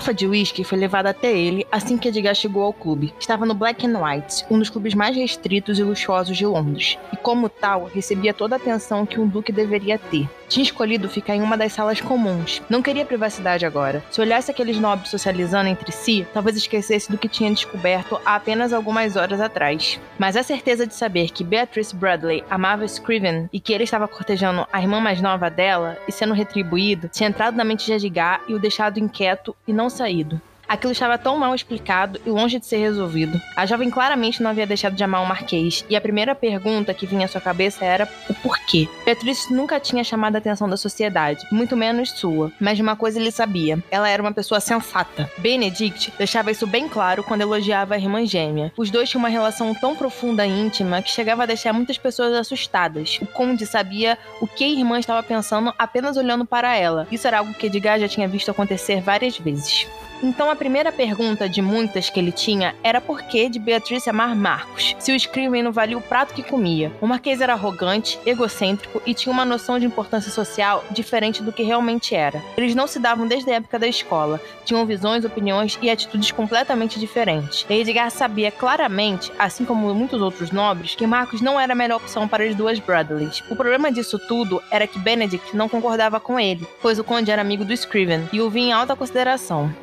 Garrafa de uísque foi levada até ele assim que Edgar chegou ao clube. Estava no Black and White, um dos clubes mais restritos e luxuosos de Londres, e como tal, recebia toda a atenção que um duque deveria ter. Tinha escolhido ficar em uma das salas comuns. Não queria privacidade agora. Se olhasse aqueles nobres socializando entre si, talvez esquecesse do que tinha descoberto há apenas algumas horas atrás. Mas a certeza de saber que Beatrice Bradley amava Scriven e que ele estava cortejando a irmã mais nova dela e sendo retribuído, tinha entrado na mente de Edgar e o deixado inquieto e não saído. Aquilo estava tão mal explicado e longe de ser resolvido. A jovem claramente não havia deixado de amar o Marquês, e a primeira pergunta que vinha à sua cabeça era o porquê. Beatriz nunca tinha chamado a atenção da sociedade, muito menos sua, mas de uma coisa ele sabia: ela era uma pessoa sensata. Benedict deixava isso bem claro quando elogiava a irmã gêmea. Os dois tinham uma relação tão profunda e íntima que chegava a deixar muitas pessoas assustadas. O conde sabia o que a irmã estava pensando apenas olhando para ela. Isso era algo que Edgar já tinha visto acontecer várias vezes. Então a primeira pergunta de muitas que ele tinha era por que de Beatriz amar Marcos, se o Scriven não valia o prato que comia. O Marquês era arrogante, egocêntrico e tinha uma noção de importância social diferente do que realmente era. Eles não se davam desde a época da escola, tinham visões, opiniões e atitudes completamente diferentes. Edgar sabia claramente, assim como muitos outros nobres, que Marcos não era a melhor opção para as duas Bradleys. O problema disso tudo era que Benedict não concordava com ele, pois o conde era amigo do Scriven e o via em alta consideração.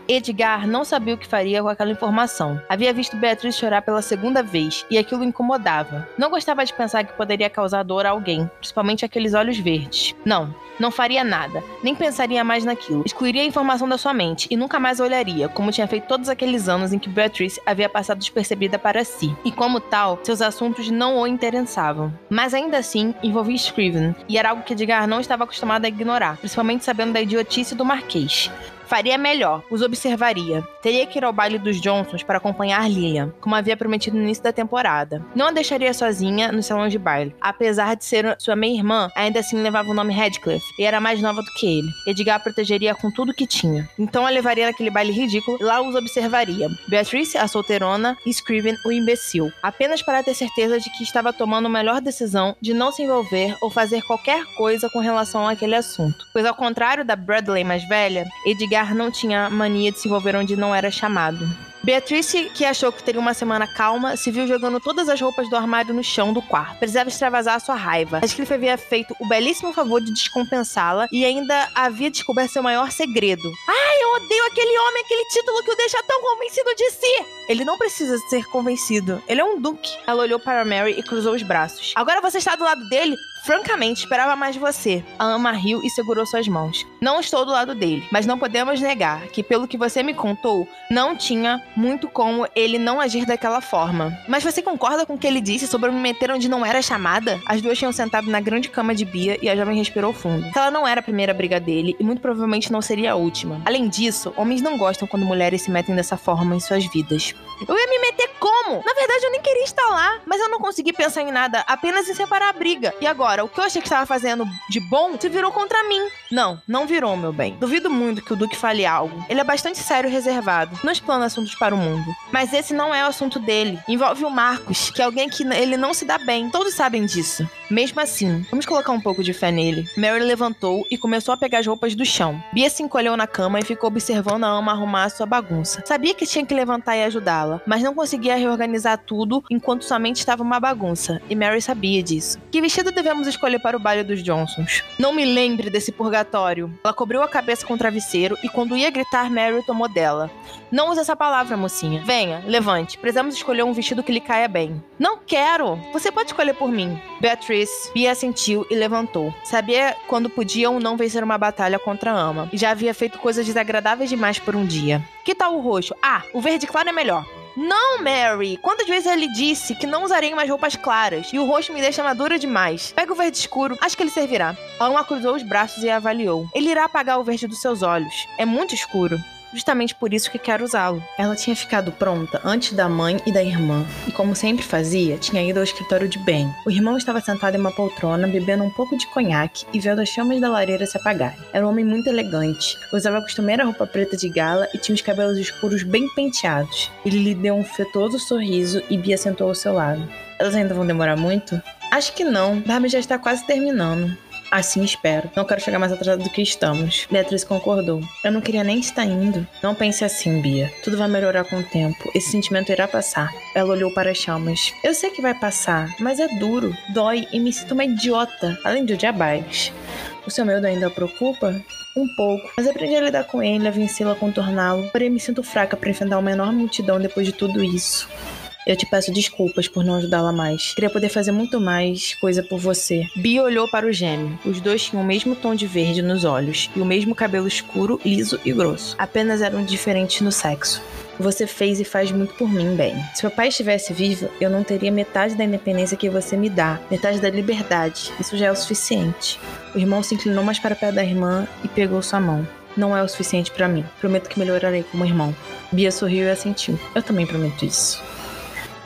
Não sabia o que faria com aquela informação. Havia visto Beatriz chorar pela segunda vez e aquilo incomodava. Não gostava de pensar que poderia causar dor a alguém, principalmente aqueles olhos verdes. Não, não faria nada, nem pensaria mais naquilo. Excluiria a informação da sua mente e nunca mais olharia, como tinha feito todos aqueles anos em que Beatriz havia passado despercebida para si. E como tal, seus assuntos não o interessavam. Mas ainda assim, envolvia Scriven, e era algo que Edgar não estava acostumado a ignorar, principalmente sabendo da idiotice do Marquês. Faria melhor, os observaria. Teria que ir ao baile dos Johnsons para acompanhar Lilian, como havia prometido no início da temporada. Não a deixaria sozinha no salão de baile. Apesar de ser sua meia-irmã, ainda assim levava o nome Radcliffe e era mais nova do que ele. Edgar a protegeria com tudo que tinha. Então a levaria naquele baile ridículo e lá os observaria. Beatrice, a solteirona, e Scriven, o imbecil. Apenas para ter certeza de que estava tomando a melhor decisão de não se envolver ou fazer qualquer coisa com relação àquele assunto. Pois ao contrário da Bradley mais velha, Edgar não tinha mania de se envolver onde não era chamado. Beatrice, que achou que teria uma semana calma, se viu jogando todas as roupas do armário no chão do quarto. Precisava extravasar a sua raiva. Radcliffe havia feito o belíssimo favor de descompensá-la e ainda havia descoberto seu maior segredo. Ai, eu odeio aquele homem, aquele título que o deixa tão convencido de si! Ele não precisa ser convencido. Ele é um duque. Ela olhou para Mary e cruzou os braços. Agora você está do lado dele? Francamente, esperava mais você. A ama riu e segurou suas mãos. Não estou do lado dele, mas não podemos negar que, pelo que você me contou, não tinha muito como ele não agir daquela forma. Mas você concorda com o que ele disse sobre me meter onde não era chamada? As duas tinham sentado na grande cama de Bia e a jovem respirou fundo. Ela não era a primeira briga dele e muito provavelmente não seria a última. Além disso, homens não gostam quando mulheres se metem dessa forma em suas vidas. Eu ia me meter como? Na verdade, eu nem queria estar lá, mas eu não consegui pensar em nada, apenas em separar a briga. E agora? O que eu achei que estava fazendo de bom se virou contra mim. Não, não virou, meu bem. Duvido muito que o Duque fale algo. Ele é bastante sério e reservado. Não explana assuntos para o mundo. Mas esse não é o assunto dele. Envolve o Marcos, que é alguém que ele não se dá bem. Todos sabem disso. Mesmo assim, vamos colocar um pouco de fé nele. Mary levantou e começou a pegar as roupas do chão. Bia se encolheu na cama e ficou observando a ama arrumar a sua bagunça. Sabia que tinha que levantar e ajudá-la, mas não conseguia reorganizar tudo enquanto sua mente estava uma bagunça. E Mary sabia disso. Que vestido devemos escolher para o baile dos Johnsons? Não me lembre desse purgatório. Ela cobriu a cabeça com o travesseiro e quando ia gritar, Mary tomou dela. Não use essa palavra, mocinha. Venha, levante. Precisamos escolher um vestido que lhe caia bem. Não quero. Você pode escolher por mim. Beatrice, Bia assentiu e levantou. Sabia quando podia ou não vencer uma batalha contra a ama. E já havia feito coisas desagradáveis demais por um dia. Que tal o roxo? Ah, o verde claro é melhor. Não, Mary! Quantas vezes ele disse que não usarei mais roupas claras e o rosto me deixa madura demais? Pega o verde escuro, acho que ele servirá. Alma cruzou os braços e avaliou. Ele irá apagar o verde dos seus olhos. É muito escuro justamente por isso que quero usá-lo. Ela tinha ficado pronta antes da mãe e da irmã, e como sempre fazia, tinha ido ao escritório de Ben. O irmão estava sentado em uma poltrona, bebendo um pouco de conhaque e vendo as chamas da lareira se apagarem. Era um homem muito elegante, usava a costumeira roupa preta de gala e tinha os cabelos escuros bem penteados. Ele lhe deu um fetoso sorriso e Bia sentou ao seu lado. Elas ainda vão demorar muito? Acho que não. Barbie já está quase terminando. Assim espero. Não quero chegar mais atrasado do que estamos. Beatriz concordou. Eu não queria nem estar indo. Não pense assim, Bia. Tudo vai melhorar com o tempo. Esse sentimento irá passar. Ela olhou para as chamas. Eu sei que vai passar, mas é duro, dói e me sinto uma idiota, além de odiar bailes. O seu medo ainda o preocupa? Um pouco, mas aprendi a lidar com ele, a vencê-lo, a contorná-lo. Porém, me sinto fraca para enfrentar uma enorme multidão depois de tudo isso. Eu te peço desculpas por não ajudá-la mais. Queria poder fazer muito mais coisa por você. Bia olhou para o gêmeo. Os dois tinham o mesmo tom de verde nos olhos e o mesmo cabelo escuro, liso e grosso. Apenas eram diferentes no sexo. Você fez e faz muito por mim, bem. Se meu pai estivesse vivo, eu não teria metade da independência que você me dá, metade da liberdade. Isso já é o suficiente. O irmão se inclinou mais para perto da irmã e pegou sua mão. Não é o suficiente para mim. Prometo que melhorarei como irmão. Bia sorriu e assentiu. Eu também prometo isso.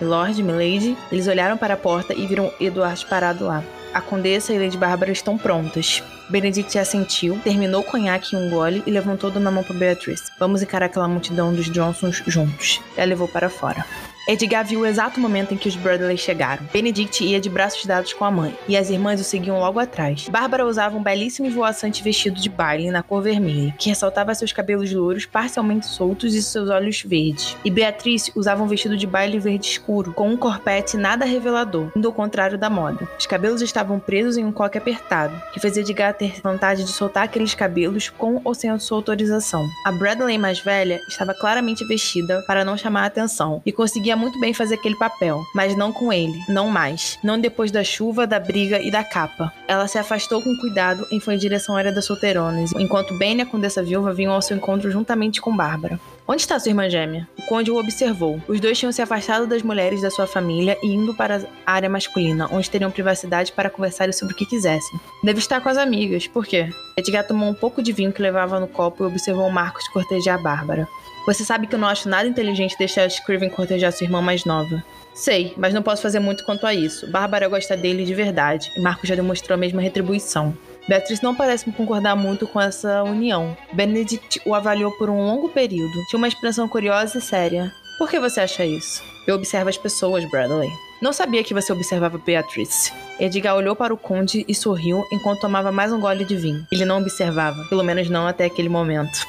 Lord, Milady, eles olharam para a porta e viram Edward parado lá. A condessa e Lady Bárbara estão prontas. Benedict assentiu, terminou o conhaque em um gole e levantou na mão para Beatrice. Vamos encarar aquela multidão dos Johnsons juntos. Ela levou para fora. Edgar viu o exato momento em que os Bradley chegaram. Benedict ia de braços dados com a mãe, e as irmãs o seguiam logo atrás. Bárbara usava um belíssimo e voaçante vestido de baile na cor vermelha, que ressaltava seus cabelos louros parcialmente soltos e seus olhos verdes. E Beatrice usava um vestido de baile verde escuro, com um corpete nada revelador, indo ao contrário da moda. Os cabelos estavam presos em um coque apertado, que fez Edgar ter vontade de soltar aqueles cabelos com ou sem sua autorização. A Bradley mais velha estava claramente vestida para não chamar a atenção, e conseguia conseguia muito bem fazer aquele papel, mas não com ele, não mais. Não depois da chuva, da briga e da capa. Ela se afastou com cuidado e foi em direção à área das solteironas, enquanto Ben e a condessa viúva vinham ao seu encontro juntamente com Bárbara. Onde está sua irmã gêmea? O conde o observou. Os dois tinham se afastado das mulheres da sua família e indo para a área masculina, onde teriam privacidade para conversar sobre o que quisessem. Deve estar com as amigas. Por quê? Edgar tomou um pouco de vinho que levava no copo e observou Marcos cortejar Bárbara. Você sabe que eu não acho nada inteligente deixar Scriven cortejar sua irmã mais nova. Sei, mas não posso fazer muito quanto a isso. Bárbara gosta dele de verdade, e Marco já demonstrou a mesma retribuição. Beatriz não parece concordar muito com essa união. Benedict o avaliou por um longo período. Tinha uma expressão curiosa e séria. Por que você acha isso? Eu observo as pessoas, Bradley. Não sabia que você observava Beatrice. Edgar olhou para o conde e sorriu enquanto tomava mais um gole de vinho. Ele não observava, pelo menos não até aquele momento.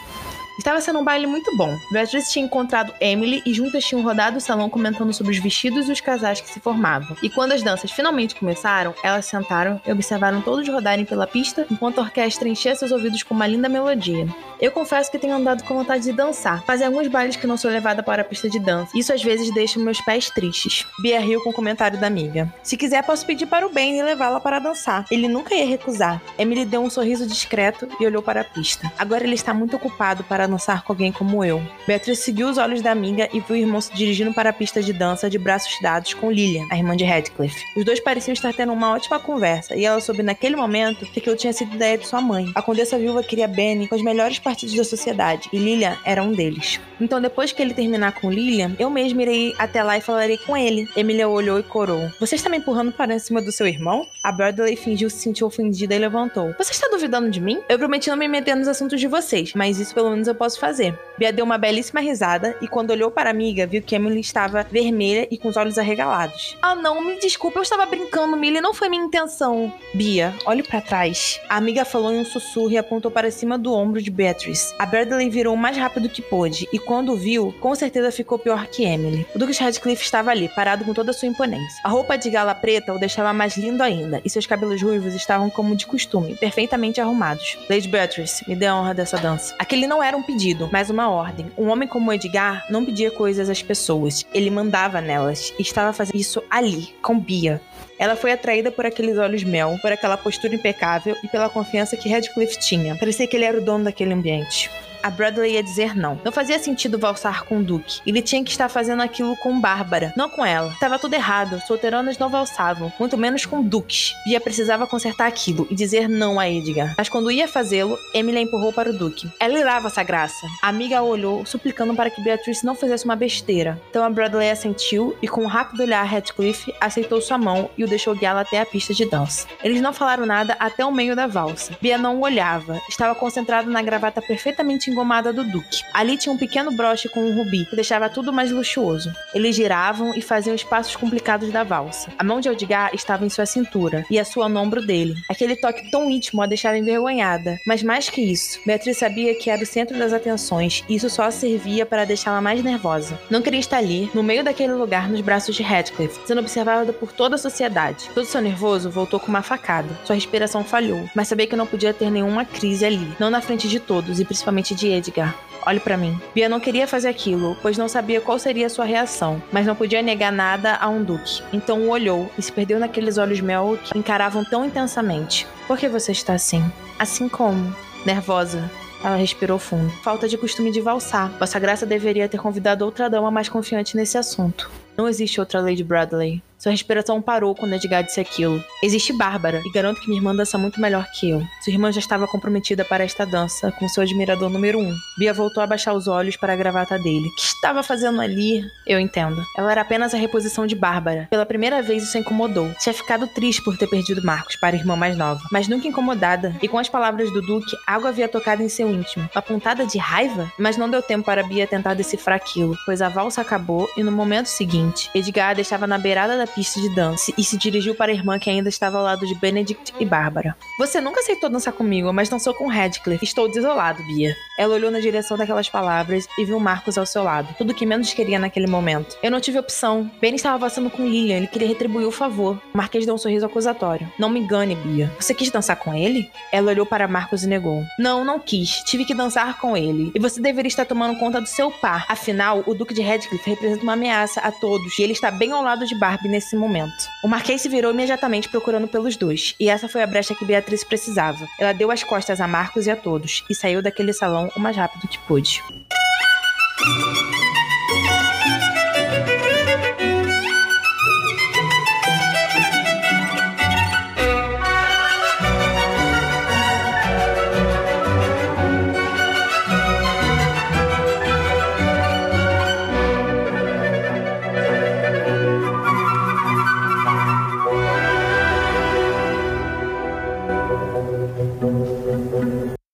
Estava sendo um baile muito bom. Beatriz tinha encontrado Emily e juntas tinham rodado o salão comentando sobre os vestidos e os casais que se formavam. E quando as danças finalmente começaram, elas sentaram e observaram todos rodarem pela pista enquanto a orquestra enchia seus ouvidos com uma linda melodia. Eu confesso que tenho andado com vontade de dançar. Fazem alguns bailes que não sou levada para a pista de dança. Isso às vezes deixa meus pés tristes. Bia riu com o comentário da amiga. Se quiser, posso pedir para o Ben e levá-la para dançar. Ele nunca ia recusar. Emily deu um sorriso discreto e olhou para a pista. Agora ele está muito ocupado para dançar com alguém como eu. Beatriz seguiu os olhos da amiga e viu o irmão se dirigindo para a pista de dança de braços dados com Lilian, a irmã de Radcliffe. Os dois pareciam estar tendo uma ótima conversa e ela soube naquele momento que aquilo tinha sido ideia de sua mãe. A condessa viúva queria Benny com os melhores partidos da sociedade e Lilian era um deles. Então, depois que ele terminar com Lilian, eu mesmo irei até lá e falarei com ele. Emília olhou e corou. Você está me empurrando para cima do seu irmão? A Bradley fingiu se sentir ofendida e levantou. Você está duvidando de mim? Eu prometi não me meter nos assuntos de vocês, mas isso pelo menos eu posso fazer. Bia deu uma belíssima risada e quando olhou para a amiga, viu que Emily estava vermelha e com os olhos arregalados. Ah, não, me desculpa, eu estava brincando, Millie, não foi minha intenção. Bia, olhe para trás. A amiga falou em um sussurro e apontou para cima do ombro de Beatrice. A Bradley virou o mais rápido que pôde e o viu, com certeza ficou pior que Emily. O Duque Radcliffe estava ali, parado com toda a sua imponência. A roupa de gala preta o deixava mais lindo ainda, e seus cabelos ruivos estavam como de costume, perfeitamente arrumados. Lady Beatrice, me dê a honra dessa dança. Aquele não era um pedido, mas uma ordem. Um homem como Edgar não pedia coisas às pessoas, ele mandava nelas, e estava fazendo isso ali, com Bia. Ela foi atraída por aqueles olhos mel, por aquela postura impecável e pela confiança que Radcliffe tinha. Parecia que ele era o dono daquele ambiente a Bradley ia dizer não. Não fazia sentido valsar com o Duke. Ele tinha que estar fazendo aquilo com Bárbara, não com ela. Estava tudo errado. Solteiranas não valsavam, muito menos com Duke. Bia precisava consertar aquilo e dizer não a Edgar. Mas quando ia fazê-lo, Emily empurrou para o Duke. Ela irava essa graça. A amiga olhou, suplicando para que Beatrice não fizesse uma besteira. Então a Bradley assentiu e, com um rápido olhar a Radcliffe, aceitou sua mão e o deixou guiá-la até a pista de dança. Eles não falaram nada até o meio da valsa. Bia não olhava. Estava concentrado na gravata perfeitamente engomada do Duque. Ali tinha um pequeno broche com um rubi, que deixava tudo mais luxuoso. Eles giravam e faziam os passos complicados da valsa. A mão de Edgar estava em sua cintura e a sua no ombro dele. Aquele toque tão íntimo a deixava envergonhada. Mas mais que isso, Beatriz sabia que era o centro das atenções e isso só servia para deixá-la mais nervosa. Não queria estar ali, no meio daquele lugar, nos braços de Radcliffe, sendo observada por toda a sociedade. Todo seu nervoso voltou com uma facada. Sua respiração falhou, mas sabia que não podia ter nenhuma crise ali, não na frente de todos e principalmente de de Edgar. Olhe para mim. Bia não queria fazer aquilo, pois não sabia qual seria sua reação, mas não podia negar nada a um duque. Então o olhou e se perdeu naqueles olhos mel que encaravam tão intensamente. Por que você está assim? Assim como? Nervosa, ela respirou fundo. Falta de costume de valsar. Vossa Graça deveria ter convidado outra dama mais confiante nesse assunto. Não existe outra Lady Bradley. Sua respiração parou quando Edgar disse aquilo. Existe Bárbara, e garanto que minha irmã dança muito melhor que eu. Sua irmã já estava comprometida para esta dança, com seu admirador número um. Bia voltou a baixar os olhos para a gravata dele. O que estava fazendo ali? Eu entendo. Ela era apenas a reposição de Bárbara. Pela primeira vez isso incomodou. Tinha ficado triste por ter perdido Marcos para a irmã mais nova, mas nunca incomodada. E com as palavras do Duque, algo havia tocado em seu íntimo. Uma pontada de raiva? Mas não deu tempo para Bia tentar decifrar aquilo, pois a valsa acabou e no momento seguinte, Edgar deixava na beirada da pista de dança e se dirigiu para a irmã que ainda estava ao lado de Benedict e Bárbara. Você nunca aceitou dançar comigo, mas dançou com Radcliffe. Estou desolado, Bia. Ela olhou na direção daquelas palavras e viu Marcos ao seu lado. Tudo que menos queria naquele momento. Eu não tive opção. Ben estava passando com Lilian, ele queria retribuir o favor. O Marquês deu um sorriso acusatório. Não me engane, Bia. Você quis dançar com ele? Ela olhou para Marcos e negou. Não, não quis. Tive que dançar com ele. E você deveria estar tomando conta do seu par. Afinal, o Duque de Radcliffe representa uma ameaça a todos e ele está bem ao lado de Barbie nesse momento. O Marquês se virou imediatamente procurando pelos dois, e essa foi a brecha que Beatriz precisava. Ela deu as costas a Marcos e a todos, e saiu daquele salão o mais rápido que pôde.